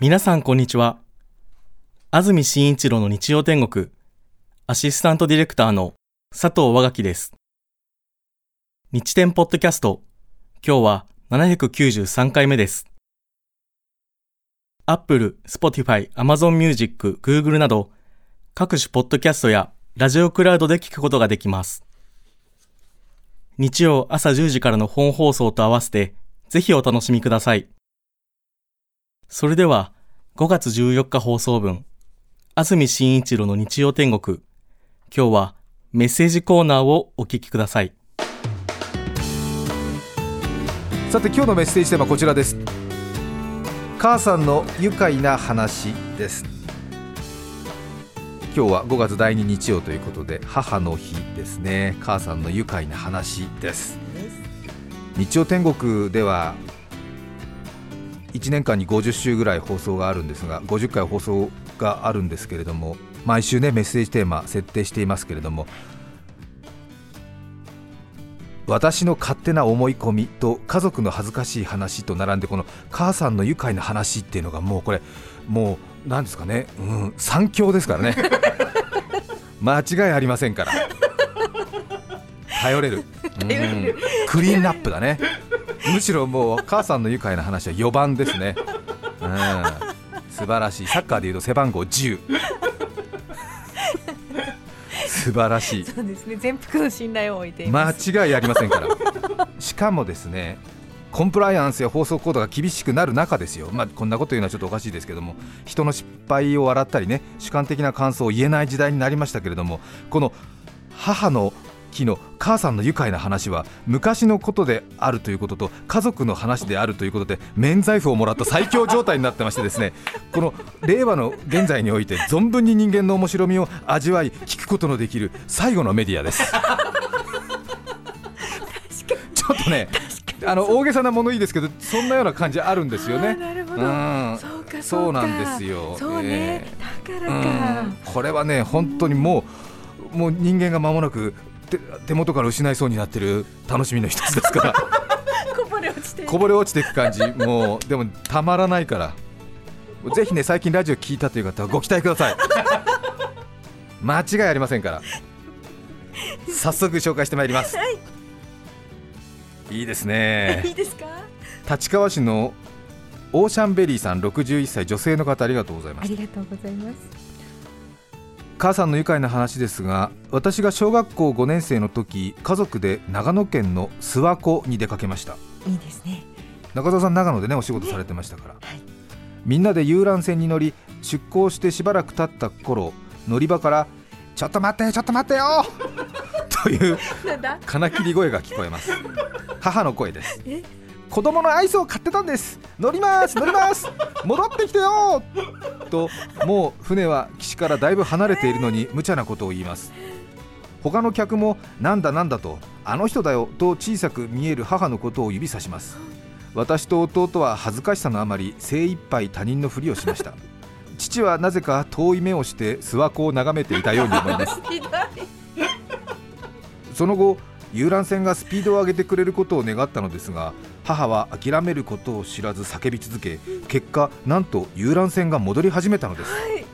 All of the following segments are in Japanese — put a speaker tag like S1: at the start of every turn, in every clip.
S1: 皆さんこんにちは。安住紳一郎の日曜天国、アシスタントディレクターの佐藤和垣です。日天ポッドキャスト、今日は793回目です。Apple、Spotify、Amazon Music、Google など、各種ポッドキャストやラジオクラウドで聞くことができます。日曜朝10時からの本放送と合わせて、ぜひお楽しみください。それでは、5月14日放送分、安住紳一郎の日曜天国。今日はメッセージコーナーをお聞きください。
S2: さて今日のメッセージテーマはこちらです。母さんの愉快な話です。今日は5月第2日曜ということで母の日ですね。母さんの愉快な話です。日曜天国では1年間に50週ぐらい放送があるんですが50回放送があるんですけれども毎週ねメッセージテーマ設定していますけれども私の勝手な思い込みと家族の恥ずかしい話と並んでこの母さんの愉快な話っていうのがもうこれもう何ですかね、うん、三強ですからね。間違いありませんから。頼れる、うん、クリーンナップだねむしろもう母さんの愉快な話は4番ですね、うん、素晴らしい。サッカーでいうと背番号10素晴らしい。
S3: そうですね。全幅の信頼を置いてい
S2: 間違いありませんから。しかもですねコンプライアンスや放送コードが厳しくなる中ですよ、まあ、こんなこと言うのはちょっとおかしいですけども人の失敗を笑ったりね主観的な感想を言えない時代になりましたけれどもこの母の日の母さんの愉快な話は昔のことであるということと家族の話であるということで免罪符をもらった最強状態になってましてですね この令和の現在において存分に人間の面白みを味わい聞くことのできる最後のメディアです。ちょっとねあの大げさな物言いですけどそんなような感じあるんですよね。
S3: なるほど、うん、
S2: そうなんですよ。
S3: そうね、えー、だからか、うん、
S2: これはね本当にもうもう人間が間もなく手元から失いそうになってる楽しみの一つですから。
S3: こぼれ落ちて
S2: こぼれ落ちていく感じ。もうでもたまらないから。ぜひね最近ラジオ聞いたという方はご期待ください。間違いありませんから。早速紹介してまいります、はい、いいですね。
S3: いいですか？
S2: 立川市のオーシャンベリーさん61歳女性の方ありがとうございます。
S3: ありがとうございます
S2: 母さんの愉快な話ですが私が小学校5年生の時家族で長野県の諏訪湖に出かけました。
S3: いいですね。
S2: 中澤さん長野でねお仕事されてましたから、はい、みんなで遊覧船に乗り出港してしばらく経った頃乗り場から「ちょっと待ってちょっと待ってよ!」という 金切り声が聞こえます。母の声です子供のアイスを買ってたんです。乗ります乗ります。戻ってきてよ。ともう船は岸からだいぶ離れているのに無茶なことを言います。他の客もなんだなんだとあの人だよと小さく見える母のことを指さします。私と弟は恥ずかしさのあまり精一杯他人のふりをしました。父はなぜか遠い目をして諏訪湖を眺めていたように思います。その後遊覧船がスピードを上げてくれることを願ったのですが母は諦めることを知らず叫び続け結果なんと遊覧船が戻り始めたのです、はい、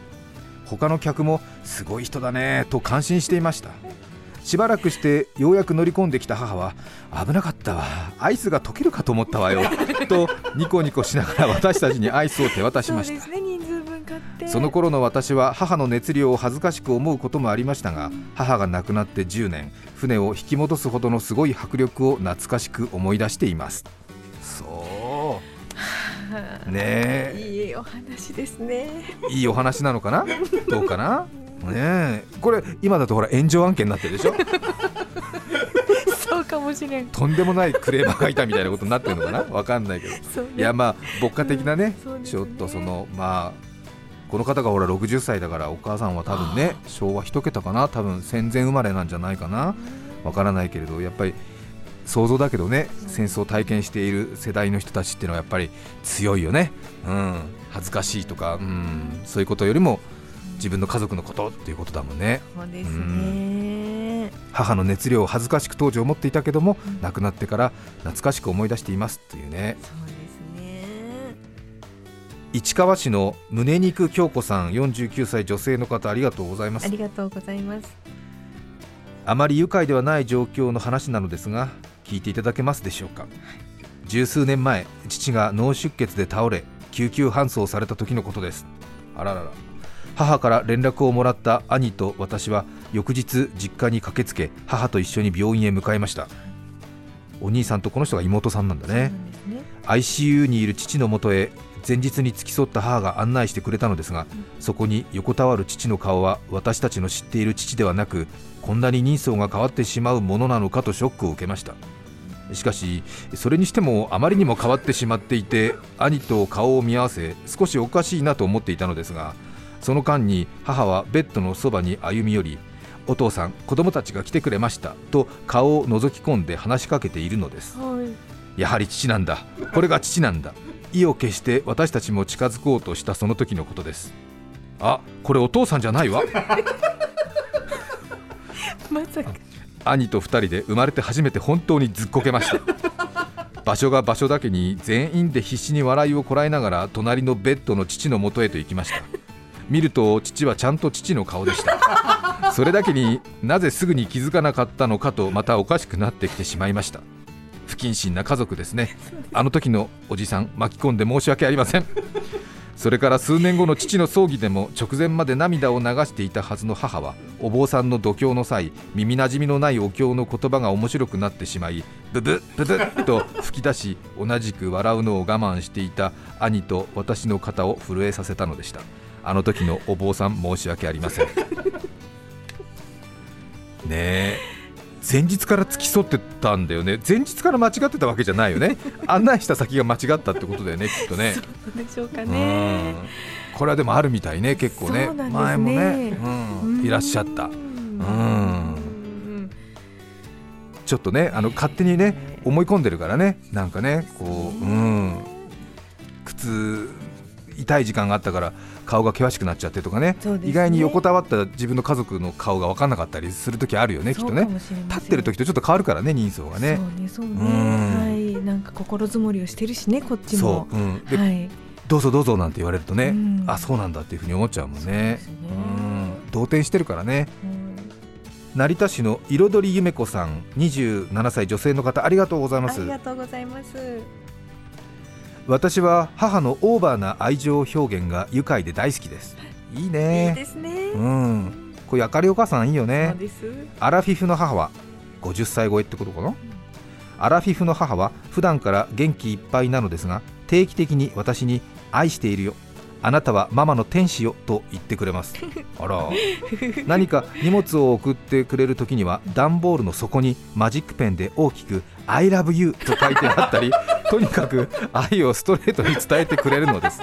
S2: 他の客もすごい人だねと感心していました。しばらくしてようやく乗り込んできた母は危なかったわアイスが溶けるかと思ったわよ とニコニコしながら私たちにアイスを手渡しました、その頃の私は母の熱量を恥ずかしく思うこともありましたが母が亡くなって10年船を引き戻すほどのすごい迫力を懐かしく思い出していますそう。ね
S3: いいお話ですね。
S2: いいお話なのかな？どうかな？ねこれ今だとほら炎上案件になってるでしょ？
S3: そうかもしれん。
S2: とんでもないクレーマーがいたみたいなことになってるのかな？わかんないけど、ね、いやまあ牧歌的なねうんね、ちょっとそのまあこの方がほら60歳だからお母さんは多分ね昭和1桁かな？多分戦前生まれなんじゃないかな？わからないけれどやっぱり想像だけどね戦争を体験している世代の人たちっていうのはやっぱり強いよね、うん、恥ずかしいとか、うん、そういうことよりも自分の家族のことっていうことだもんね。
S3: そうですね、
S2: 母の熱量を恥ずかしく当時思っていたけども、うん、亡くなってから懐かしく思い出していますというね。
S3: そうですね。
S2: 市川市の胸肉京子さん49歳女性の方ありがとうございます。
S3: ありがとうございます。
S2: あまり愉快ではない状況の話なのですが聞いていただけますでしょうか？十数年前父が脳出血で倒れ救急搬送された時のことです。あららら。母から連絡をもらった兄と私は翌日実家に駆けつけ母と一緒に病院へ向かいました。お兄さんとこの人が妹さんなんだね。
S3: んね。
S2: ICU にいる父のもとへ前日に付き添った母が案内してくれたのですが、そこに横たわる父の顔は私たちの知っている父ではなくこんなに人相が変わってしまうものなのかとショックを受けましたしかしそれにしてもあまりにも変わってしまっていて兄と顔を見合わせ少しおかしいなと思っていたのですがその間に母はベッドのそばに歩み寄りお父さん子供たちが来てくれましたと顔を覗き込んで話しかけているのです。
S3: はい。
S2: やはり父なんだ。これが父なんだ。意を決して私たちも近づこうとしたその時のことです。あこれお父さんじゃないわ。
S3: まさか
S2: 兄と2人で生まれて初めて本当にずっこけました。場所が場所だけに全員で必死に笑いをこらえながら隣のベッドの父の元へと行きました。見ると父はちゃんと父の顔でした。それだけになぜすぐに気づかなかったのかとまたおかしくなってきてしまいました。不謹慎な家族ですね。あの時のおじさん巻き込んで申し訳ありませんそれから数年後の父の葬儀でも直前まで涙を流していたはずの母はお坊さんの度胸の際耳なじみのないお経の言葉が面白くなってしまいブブブブッと吹き出し同じく笑うのを我慢していた兄と私の肩を震えさせたのでした。あの時のお坊さん申し訳ありません。ねえ。前日から付き添ってたんだよね。前日から間違ってたわけじゃないよね。案内した先が間違ったってことだよねきっとね。
S3: そうでしょうか
S2: う
S3: ね
S2: ん。これはでもあるみたいね結構ね。
S3: ね。
S2: 前もね、うん。いらっしゃった。
S3: うん。
S2: うん。ちょっとねあの勝手にね思い込んでるからね。なんかねこううん。靴痛い時間があったから顔が険しくなっちゃってとかね。
S3: ね。
S2: 意外に横たわった自分の家族の顔が分かんなかったりする時あるよねきっとね。立ってる時とちょっと変わるからね人相がね。
S3: はい。なんか心づもりをしてるしねこっちも。
S2: そう、うん、で
S3: はい。
S2: どうぞどうぞなんて言われるとね、
S3: うん。
S2: あそうなんだっていうふうに思っちゃうもんね。
S3: そう
S2: ん。動転してるからね。
S3: うん。
S2: 成田市の彩りゆめ子さん27歳女性の方ありがとうございます。
S3: ありがとうございます
S2: 私は母のオーバーな愛情表現が愉快で大好きです。いい
S3: いい
S2: ね
S3: ですね。
S2: うん。これ明るいお母さんいいよね。アラフィフの母は50歳超えってことかな？アラフィフの母は普段から元気いっぱいなのですが定期的に私に愛しているよ。あなたはママの天使よと言ってくれます。あら。何か荷物を送ってくれる時には段ボールの底にマジックペンで大きく I love you と書いてあったりとにかく愛をストレートに伝えてくれるのです。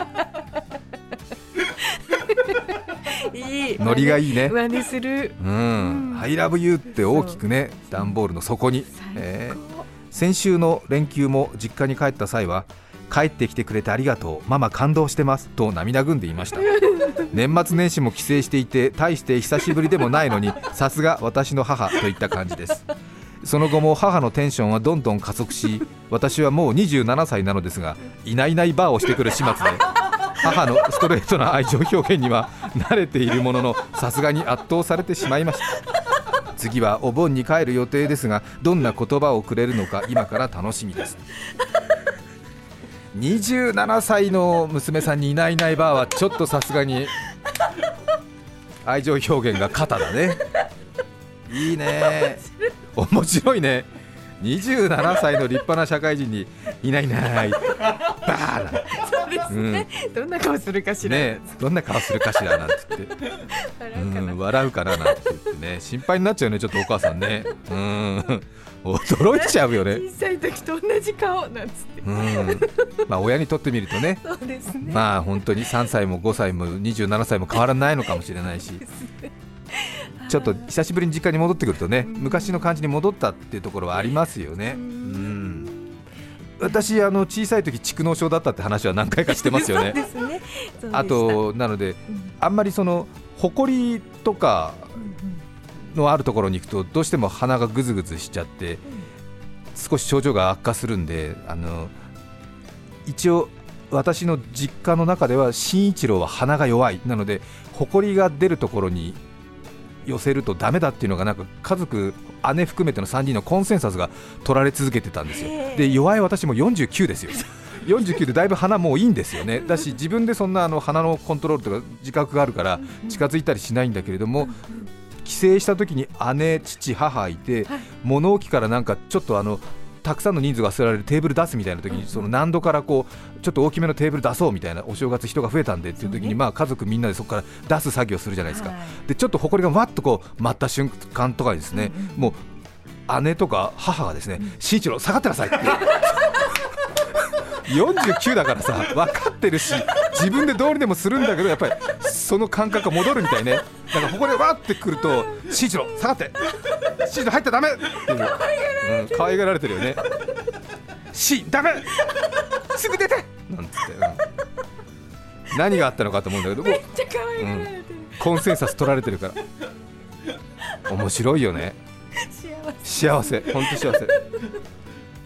S3: いい。
S2: ノリがいいね。
S3: 真似する。
S2: うん。
S3: うん。
S2: I love you って大きくね段ボールの底に、えー先週の連休も実家に帰った際は帰ってきてくれてありがとうママ感動してますと涙ぐんでいました。年末年始も帰省していて大して久しぶりでもないのにさすが私の母といった感じですその後も母のテンションはどんどん加速し 私はもう27歳なのですがいないいないバーをしてくる始末で 母のストレートな愛情表現には慣れているもののさすがに圧倒されてしまいました。次はお盆に帰る予定ですがどんな言葉をくれるのか今から楽しみです。27歳の娘さんにいないいないバーはちょっとさすがに愛情表現が肩だね。いいね面白いね。27歳の立派な社会人にいないいない。バーなんて
S3: そうですね、どんな顔するかしら、
S2: ねどんな顔するかしらなんて言って。
S3: 笑うかな、
S2: うん、笑うかななんて言ってね。心配になっちゃうねちょっとお母さんね。うん。驚いちゃうよね。
S3: 小さい時と同じ顔なんつって。
S2: うん。まあ親にとってみるとね。
S3: そうですね、
S2: まあ本当に3歳も5歳も27歳も変わらないのかもしれないしちょっと久しぶりに実家に戻ってくるとね昔の感じに戻ったっていうところはありますよね。うん。私あの小さい時蓄膿症だったって話は何回かしてますよね。
S3: ね。
S2: あとなので
S3: うん。
S2: あんまりその埃とかのあるところに行くとどうしても鼻がぐずぐずしちゃって少し症状が悪化するんであの一応私の実家の中では新一郎は鼻が弱い。なので埃が出るところに寄せるとダメだっていうのがなんか家族姉含めての3人のコンセンサスが取られ続けてたんですよ。で弱い私も49ですよ。49でだいぶ鼻もういいんですよね。だし自分でそんなあの鼻のコントロールとか自覚があるから近づいたりしないんだけれども帰省した時に姉父母いて
S3: はい。
S2: 物置からなんかちょっとあのたくさんの人数が座られるテーブル出すみたいな時にその難度からこうちょっと大きめのテーブル出そうみたいなお正月人が増えたんでっていう時にまあ家族みんなでそこから出す作業するじゃないですか。
S3: はい。
S2: でちょっと埃がわっとこう舞った瞬間とかにですねもう姉とか母がですね慎一郎下がってなさいって。49だからさ分かってるし自分でどうにでもするんだけどやっぱりその感覚が戻るみたいね。だからここでわってくると慎一郎下がって慎一郎入ったらダメっていう、うん、可愛がられてるよね。しダメ。すぐ出て。なんつって、うん。何があったのかと思うんだけど。もう
S3: めっちゃ可愛がられてる、
S2: コンセンサス取られてるから。面白いよね。
S3: 幸せ。
S2: 幸せ。本当幸せ。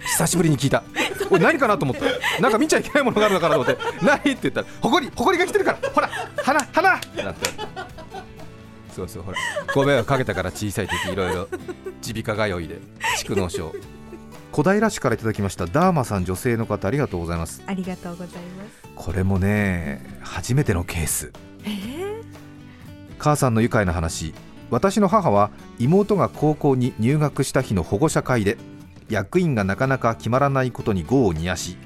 S2: 久しぶりに聞いた。おい何かなと思った。なんか見ちゃいけないものがあるのかなと思って。何って言ったらほこりほこりが来てるから。ほら花花ってなってそうそうほら。ご迷惑かけたから小さい時いろいろ耳鼻科通いで蓄膿症。小平市からいただきました。ダーマさん女性の方ありがとうございます。
S3: ありがとうございます。
S2: これもね初めてのケース。
S3: えー、
S2: 母さんの愉快な話。私の母は妹が高校に入学した日の保護者会で役員がなかなか決まらないことに業を煮やし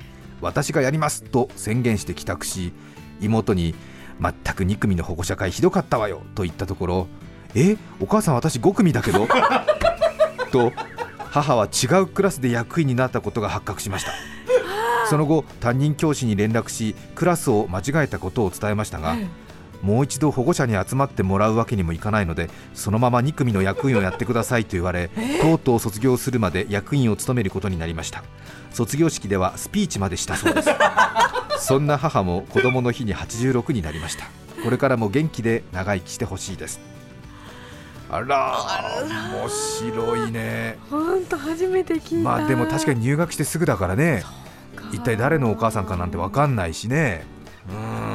S2: 私がやりますと宣言して帰宅し妹に全く2組の保護者会ひどかったわよと言ったところえお母さん私5組だけど？と母は違うクラスで役員になったことが発覚しました。その後担任教師に連絡しクラスを間違えたことを伝えましたが、もう一度保護者に集まってもらうわけにもいかないのでそのまま2組の役員をやってくださいと言われとうとう卒業するまで役員を務めることになりました。卒業式ではスピーチまでしたそうです。そんな母も子供の日に86になりました。これからも元気で長生きしてほしいです。あら面白いね。
S3: 本当初めて聞いた。
S2: まあでも確かに入学してすぐだからね。一体誰のお母さんかなんて分かんないしね。うん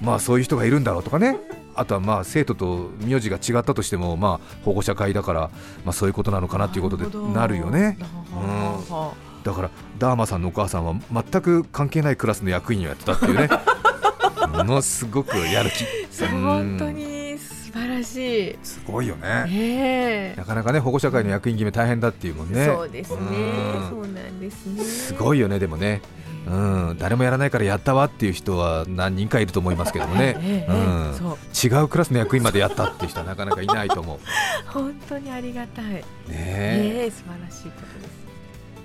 S2: まあそういう人がいるんだろうとかね。あとはまあ生徒と名字が違ったとしてもまあ保護者会だからまあそういうことなのかなっていうことでなるよね。
S3: うん。
S2: だからダーマさんのお母さんは全く関係ないクラスの役員をやってたっていうね。ものすごくやる気。
S3: 本当に素晴らしい。
S2: すごいよね。
S3: ええ。
S2: なかなかね保護者会の役員決め大変だっていうもんね。
S3: そうですね。
S2: うん。
S3: そうなんですね。
S2: すごいよねでもねうん、誰もやらないからやったわっていう人は何人かいると思いますけどもね、
S3: ええ
S2: うん。違うクラスの役員までやったっていう人はなかなかいないと思う。
S3: 本当にありがたい。
S2: ね
S3: え。
S2: え
S3: え素晴らしいことです。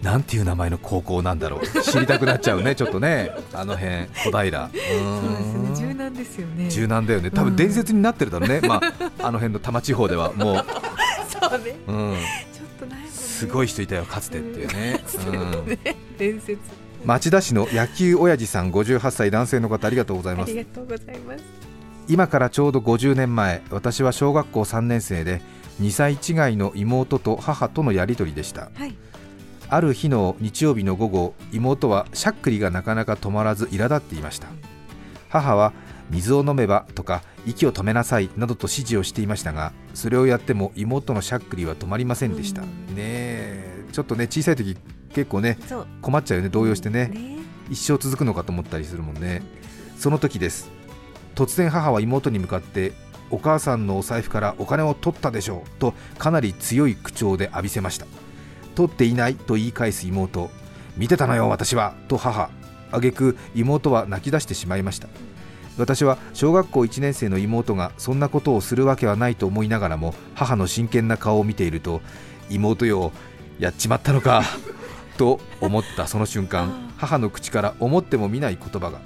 S2: なんていう名前の高校なんだろう。知りたくなっちゃうね ちょっとね。あの辺小平。う
S3: そうですよね柔
S2: ん。
S3: 軟ですよね。
S2: 柔軟だよね。多分伝説になってるだろうね、まあ、あの辺の多摩地方ではも
S3: そうね。
S2: う、うん、
S3: ちょっとないね
S2: すごい人いたよかつてっていうね、うん、
S3: 伝説
S2: 町田市の野球親父さん58歳男性の方ありがとうございます。
S3: ありがとうございます。
S2: 今からちょうど50年前私は小学校3年生で2歳違いの妹と母とのやり取りでした。
S3: はい。
S2: ある日の日曜日の午後妹はしゃっくりがなかなか止まらず苛立っていました。母は水を飲めばとか息を止めなさいなどと指示をしていましたがそれをやっても妹のしゃっくりは止まりませんでした、
S3: うん。
S2: ねえちょっとね小さい時結構ね困っちゃうよね動揺してね。
S3: ね。
S2: 一生続くのかと思ったりするもんね。その時です。突然母は妹に向かってお母さんのお財布からお金を取ったでしょうとかなり強い口調で浴びせました。取っていないと言い返す妹見てたのよ私はと母。挙句妹は泣き出してしまいました。私は小学校1年生の妹がそんなことをするわけはないと思いながらも母の真剣な顔を見ていると妹よやっちまったのかと思ったその瞬間 母の口から思っても見ない言葉が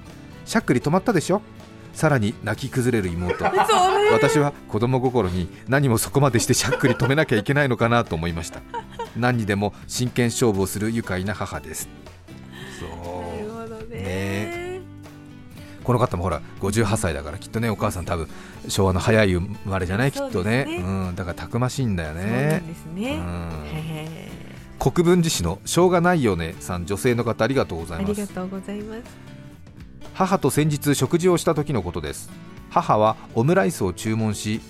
S2: しゃっくり止まったでしょ？さらに泣き崩れる妹。私は子供心に何もそこまでしてしゃっくり止めなきゃいけないのかなと思いました。何にでも真剣勝負をする愉快な母です。そう。
S3: ね。
S2: ね。この方もほら58歳だからきっとねお母さん多分昭和の早い生まれじゃない？きっとね。
S3: そ
S2: うん、だからたくましいんだよ
S3: そうな
S2: ね
S3: んですね、
S2: うん。
S3: へ
S2: 国分寺市のしょうがないよねさん女性の方ありがとうございます。
S3: がとうございます。
S2: 母と先日食事をした時のことです。母はオムライスを注文し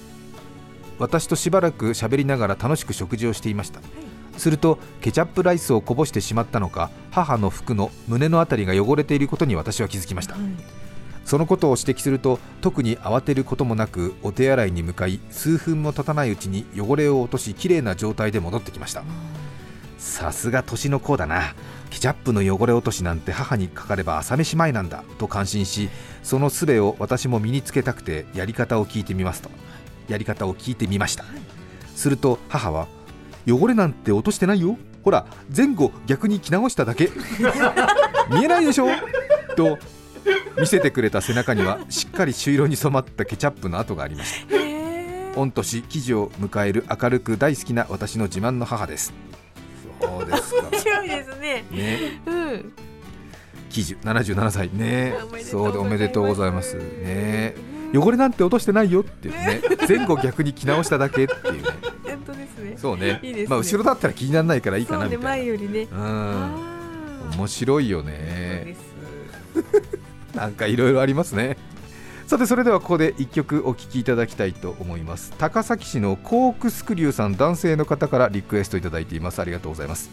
S2: 私としばらく喋りながら楽しく食事をしていました。するとケチャップライスをこぼしてしまったのか母の服の胸のあたりが汚れていることに私は気づきました、そのことを指摘すると特に慌てることもなくお手洗いに向かい数分も経たないうちに汚れを落としきれいな状態で戻ってきましたさすが年の子だな。ケチャップの汚れ落としなんて母にかかれば朝飯前なんだ。と感心しその術を私も身につけたくてやり方を聞いてみますと。やり方を聞いてみました。すると母は汚れなんて落としてないよ。ほら前後逆に着直しただけ。見えないでしょ。と見せてくれた背中にはしっかり朱色に染まったケチャップの跡がありました。
S3: へ
S2: 御年記事を迎える明るく大好きな私の自慢の母ですそうですか。
S3: 面白いですね。
S2: ね。
S3: うん。
S2: 記事77歳。ね。そううでおめでとうございますね。汚れなんて落としてないよっていうね。前後逆に着直しただけっていうね。
S3: 本当ですね。
S2: そうね。
S3: いいね。
S2: まあ後ろだったら気にならないからいいかなみたい
S3: 前よりね。
S2: なうん。面白いよね。
S3: す。
S2: なんかいろいろありますねさてそれではここで1曲お聴きいただきたいと思います。高崎市のコークスクリューさん男性の方からリクエストいただいています。ありがとうございます。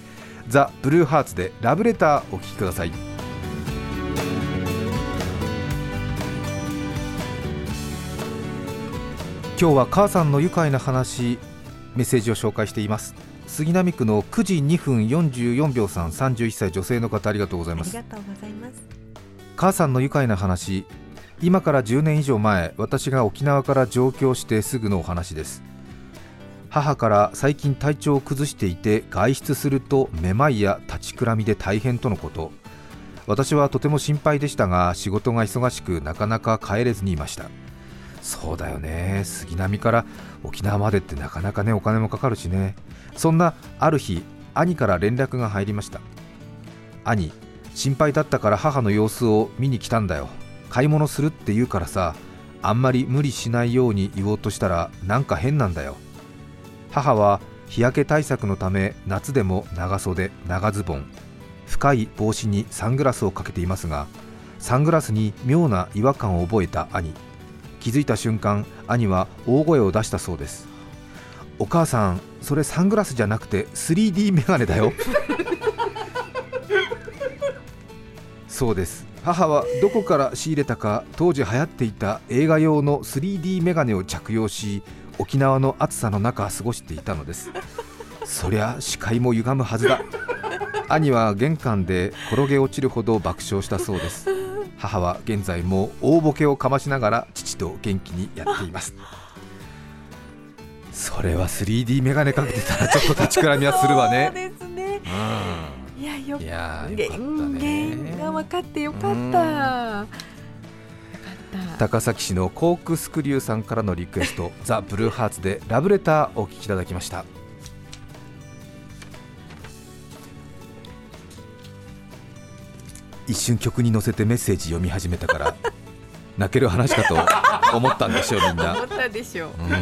S2: ザ・ブルーハーツでラブレターお聴きください。今日は母さんの愉快な話メッセージを紹介しています。杉並区の9時2分44秒さん31歳女性の方ありがとうございます。
S3: ありがとうございます。
S2: 母さんの愉快な話今から10年以上前私が沖縄から上京してすぐのお話です。母から最近体調を崩していて外出するとめまいや立ちくらみで大変とのこと。私はとても心配でしたが仕事が忙しくなかなか帰れずにいました。そうだよね。杉並から沖縄までってなかなかねお金もかかるしね。そんなある日兄から連絡が入りました。兄心配だったから母の様子を見に来たんだよ。買い物するって言うからさあんまり無理しないように言おうとしたらなんか変なんだよ。母は日焼け対策のため夏でも長袖長ズボン深い帽子にサングラスをかけていますがサングラスに妙な違和感を覚えた兄。気づいた瞬間兄は大声を出したそうです。お母さんそれサングラスじゃなくて 3D メガネだよ。そうです。母はどこから仕入れたか当時流行っていた映画用の 3D メガネを着用し沖縄の暑さの中過ごしていたのです。そりゃ視界も歪むはずだ。兄は玄関で転げ落ちるほど爆笑したそうです。母は現在も大ボケをかましながら父と元気にやっています。それは 3D メガネかけてたらちょっと立ちくらみはするわ
S3: そう
S2: ね。
S3: です。よ。
S2: うんいやー
S3: が分かってよかった。
S2: 高崎市のコークスクリューさんからのリクエスト「ザ・ブルーハーツ」でラブレターお聞きいただきました。一瞬曲に乗せてメッセージ読み始めたから 泣ける話かと思ったんでしょうみんな。
S3: 思ったでしょう。
S2: うん。ね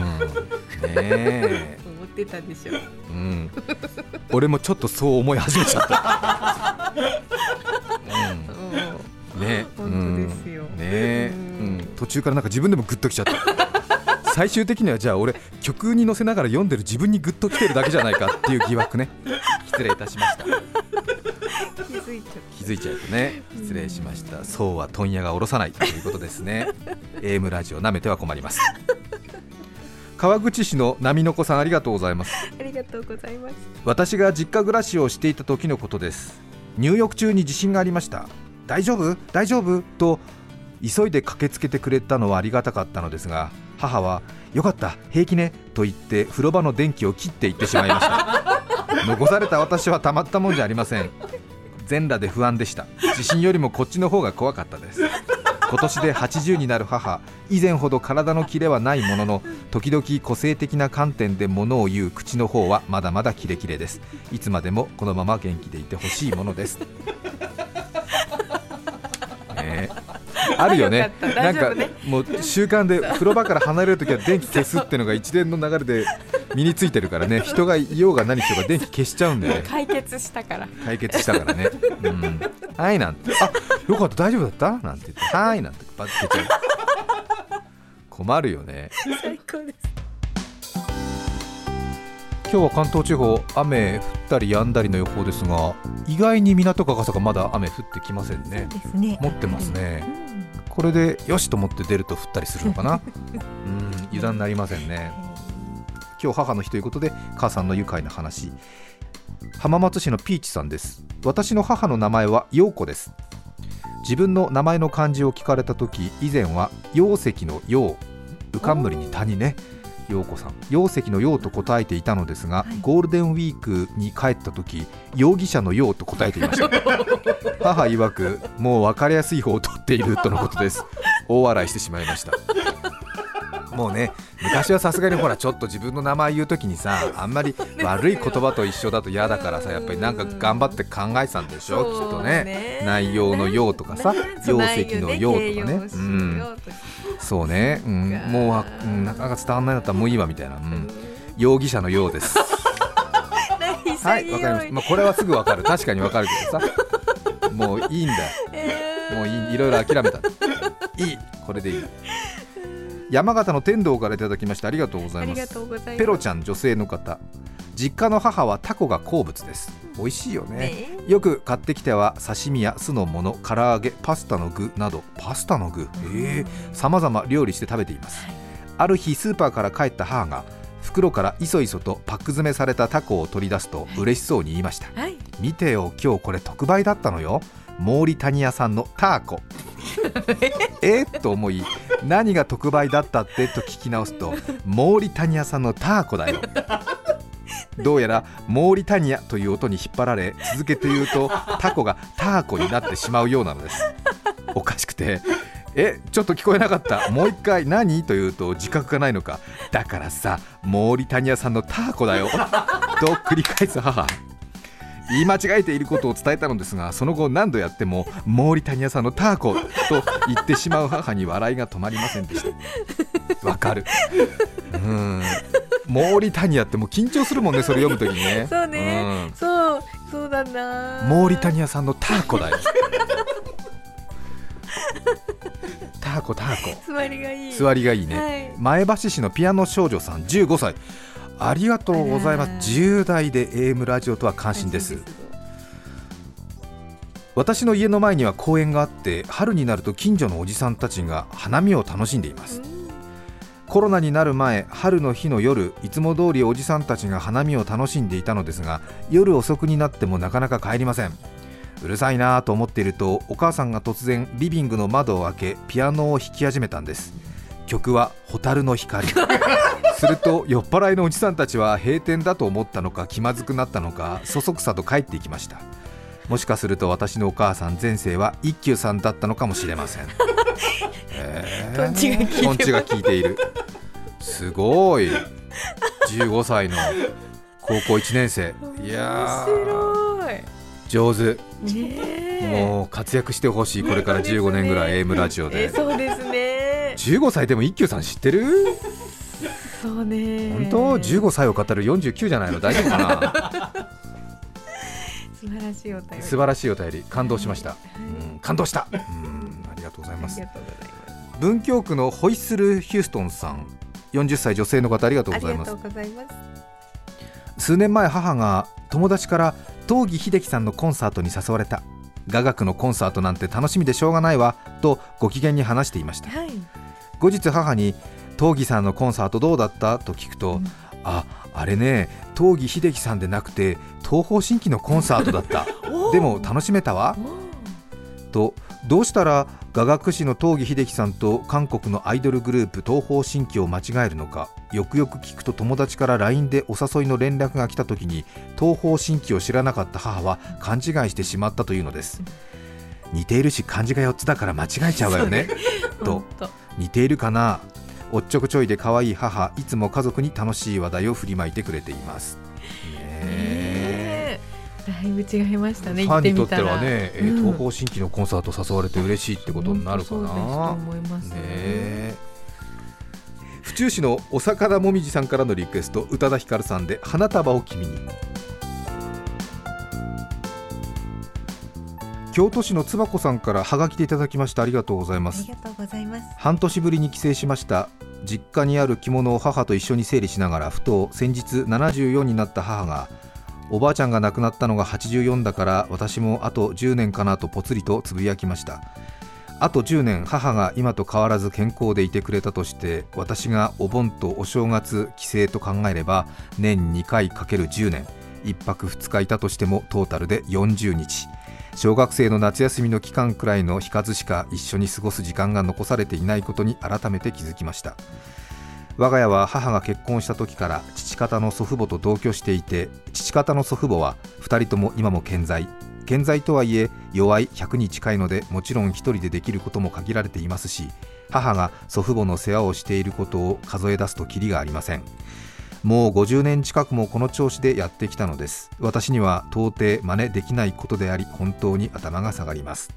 S2: え、
S3: 思ってたでしょ。う。
S2: うん、俺もちょっとそう思い始めちゃった、うん、ね。
S3: 本当ですよ。
S2: うん。ね。え、
S3: う
S2: うん。ん、途中からなんか自分でもグッときちゃった。最終的にはじゃあ俺曲に乗せながら読んでる自分にグッときてるだけじゃないかっていう疑惑ね。失礼いたしました。
S3: 気づいちゃっ
S2: 気づいちゃうとね。失礼しました。そうは問屋が下ろさないということですね。AM ラジオなめては困ります川口市の波の子さんありがとうございます。
S3: た。ありがとうございます。
S2: 私が実家暮らしをしていた時のことです。入浴中に地震がありました。大丈夫？大丈夫？と急いで駆けつけてくれたのはありがたかったのですが母はよかった平気ねと言って風呂場の電気を切っていってしまいました。残された私はたまったもんじゃありません。全裸で不安でした。地震よりもこっちの方が怖かったです今年で80になる母。以前ほど体のキレはないものの時々個性的な観点で物を言う口の方はまだまだキレキレです。いつまでもこのまま元気でいてほしいものです。ね。えあるよね。
S3: よかった。
S2: なんかもう習慣で風呂場から離れるときは電気消すっていうのが一連の流れで身についてるからね。人がいようが何しようが電気消しちゃうんでね。
S3: 解決したから。
S2: 解決したからね、うん、はいなんて。あよかった大丈夫だった？なんて言って「はーい」なんて。バッて出ちゃう。困るよね。
S3: 最高です。
S2: 今日は関東地方雨降ったり止んだりの予報ですが意外に港区赤坂まだ雨降ってきませんね。
S3: ですね。
S2: 持ってますね。
S3: うん。
S2: これでよしと思って出ると降ったりするのかな。うん。油断なりませんね今日母の日ということで母さんの愉快な話。浜松市のピーチさんです。私の母の名前は陽子です。自分の名前の漢字を聞かれた時以前は陽石の陽浮かんむりに谷ね。陽子さん。陽石の陽と答えていたのですが、
S3: はい。
S2: ゴールデンウィークに帰った時容疑者の陽と答えていました。母曰くもう分かりやすい方を取っているとのことです。大笑いしてしまいましたもうね昔はさすがにほらちょっと自分の名前言う時にさあんまり 悪い言葉と一緒だと嫌だからさやっぱりなんか頑張って考えてたんでしょ？きっとね。
S3: ね。
S2: 内容の用とかさ容石の用とかね。うん。そうね、うん、もうわ、うん、なかなか伝わんないんだったらもういいわみたいな、うん、容疑者のようです。はいわかりました、まあ、これはすぐわかる。確かにわかるけどさ。もういいんだ。よもういいいろいろ諦めた。いい。これでいい山形の天童からいただきましてありがとうございます。ペロちゃん女性の方。実家の母はタコが好物です。美味しいよね。
S3: ね。
S2: よく買ってきては刺身や酢の物唐揚げパスタの具など。パスタの具？ええ。様々料理して食べています。
S3: はい。
S2: ある日スーパーから帰った母が袋からいそいそとパック詰めされたタコを取り出すと嬉しそうに言いました。
S3: はい。
S2: 見てよ今日これ特売だったのよモーリタニア産のターコ。え？と思い何が特売だったってと聞き直すとモーリタニア産のターコだよ。どうやらモーリタニアという音に引っ張られ続けて言うとタコがターコになってしまうようなのです。おかしくて。え？ちょっと聞こえなかった。もう一回何？と言うと自覚がないのか。だからさモーリタニア産のターコだよ。と繰り返す母言い間違えていることを伝えたのですがその後何度やってもモーリタニア産のターコと言ってしまう母に笑いが止まりませんでした。わかる。うん。モーリタニアってもう緊張するもんねそれ読むときにね。
S3: そうね、そうそうだな。
S2: うんモーリタ
S3: ニ
S2: ニア産のターコだよ。ターコターコ。
S3: 座りがいい。
S2: 座りがいいね、
S3: はい。
S2: 前橋市のピアノ少女さん15歳ありがとうございます。
S3: あら
S2: 10代で AM ラジオとは感心です。私の家の前には公園があって春になると近所のおじさんたちが花見を楽しんでいます。コロナになる前春の日の夜いつも通りおじさんたちが花見を楽しんでいたのですが夜遅くになってもなかなか帰りません。うるさいなぁと思っているとお母さんが突然リビングの窓を開けピアノを弾き始めたんです曲は「蛍の光」すると酔っ払いのおじさんたちは閉店だと思ったのか気まずくなったのかそそくさと帰っていきました。もしかすると私のお母さん前世は一休さんだったのかもしれません。へー
S3: トンチが効いて
S2: いる？すごい。15歳の。高校1年生。いや上手。
S3: ねえ。
S2: もう活躍してほしいこれから15年ぐらい AM ラジオで。
S3: えそうですね
S2: 15歳でも一休さん知ってる？
S3: そうね。
S2: 本当？15歳を語る49じゃないの？大丈夫かな？
S3: 素晴らしいお便り。
S2: 素晴らしいお便り。感動しました、
S3: はい。
S2: うん、感動した、うん、ありがとうございます。文京区のホイッスル・ヒューストンさん。40歳女性の方ありがとう
S3: あ
S2: ございます。
S3: りがとうございます。
S2: 数年前母が友達から東儀秀樹さんのコンサートに誘われた。雅楽のコンサートなんて楽しみでしょうがないわとご機嫌に話していました。
S3: はい
S2: 後日母に東儀さんのコンサートどうだった？と聞くと、
S3: うん
S2: ああれね東儀秀樹さんでなくて東方神起のコンサートだった。でも楽しめたわ。
S3: お
S2: とどうしたら雅楽師の東儀秀樹さんと韓国のアイドルグループ東方神起を間違えるのかよくよく聞くと友達から LINE でお誘いの連絡が来た時に東方神起を知らなかった母は勘違いしてしまったというのです。似ているし漢字が4つだから間違えちゃうわよね。と 似ているかな？おっちょこちょいで可愛い母いつも家族に楽しい話題を振りまいてくれています。
S3: だいぶ違いましたね
S2: ファンにとってはね、えー
S3: うん。
S2: 東方神起のコンサート誘われて嬉しいってことになるかな、ねえ。府中市のお魚もみじさんからのリクエスト宇多田ヒカルさんで花束を君に京都市のつばこさんからハガキでいただきました。ありがとうございます。
S4: ありがとうございます。
S2: 半年ぶりに帰省しました。実家にある着物を母と一緒に整理しながらふと先日74になった母がおばあちゃんが亡くなったのが84だから私もあと10年かなとぽつりとつぶやきました。あと10年母が今と変わらず健康でいてくれたとして私がお盆とお正月帰省と考えれば年2回かける10年。1泊2日いたとしてもトータルで40日小学生の夏休みの期間くらいの日数しか一緒に過ごす時間が残されていないことに改めて気づきました。我が家は母が結婚した時から父方の祖父母と同居していて父方の祖父母は2人とも今も健在。健在とはいえ弱い100に近いのでもちろん1人でできることも限られていますし母が祖父母の世話をしていることを数え出すときりがありません。もう50年近くもこの調子でやってきたのです。私には到底真似できないことであり本当に頭が下がります。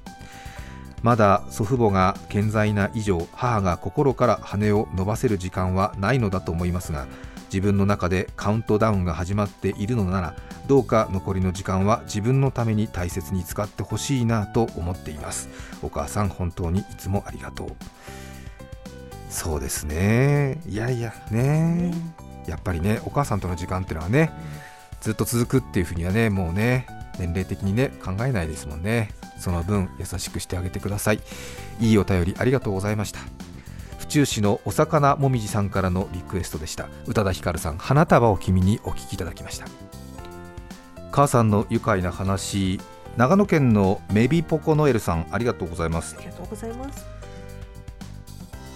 S2: まだ祖父母が健在な以上母が心から羽を伸ばせる時間はないのだと思いますが自分の中でカウントダウンが始まっているのならどうか残りの時間は自分のために大切に使ってほしいなと思っています。お母さん本当にいつもありがとう。そうですね。いやいやね。やっぱりねお母さんとの時間っていうのはねずっと続くっていうふうにはねもうね年齢的にね考えないですもんね。その分優しくしてあげてください。いいお便りありがとうございました。府中市のお魚もみじさんからのリクエストでした。宇多田ヒカルさん花束を君にお聞きいただきました。母さんの愉快な話長野県のメビポコノエルさんありがとうございます。
S4: ありがとうございます。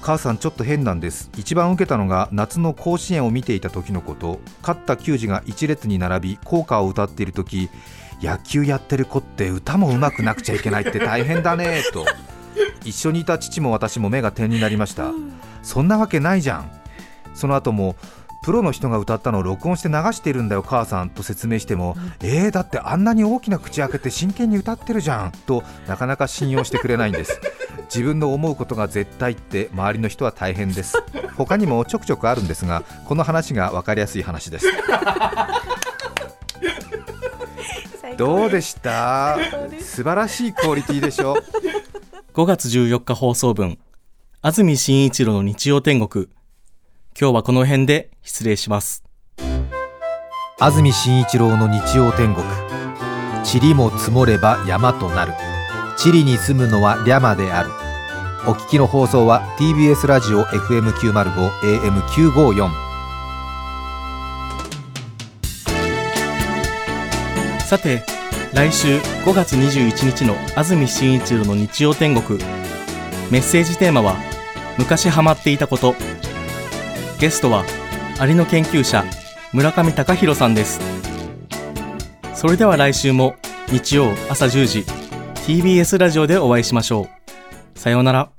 S2: 母さんちょっと変なんです。一番受けたのが夏の甲子園を見ていた時のこと。勝った球児が一列に並び校歌を歌っている時野球やってる子って歌も上手くなくちゃいけないって 大変だねと。一緒にいた父も私も目が点になりました。そんなわけないじゃん。その後もプロの人が歌ったのを録音して流しているんだよ母さんと説明しても、えー、だってあんなに大きな口開けて真剣に歌ってるじゃん。となかなか信用してくれないんです。自分の思うことが絶対って周りの人は大変です。他にもちょくちょくあるんですがこの話が分かりやすい話です。どうでした？素晴らしいクオリティでしょ？
S1: 5月14日放送分、安住紳一郎の日曜天国。今日はこの辺で失礼します。
S2: 安住紳一郎の日曜天国塵も積もれば山となる地理に住むのはリャマであるお聞きの放送は TBS ラジオ FM905 AM954
S1: さて、来週5月21日の安住紳一郎の日曜天国。メッセージテーマは、昔ハマっていたこと。ゲストは、アリの研究者、村上隆弘さんです。それでは来週も日曜朝10時、TBS ラジオでお会いしましょう。さようなら。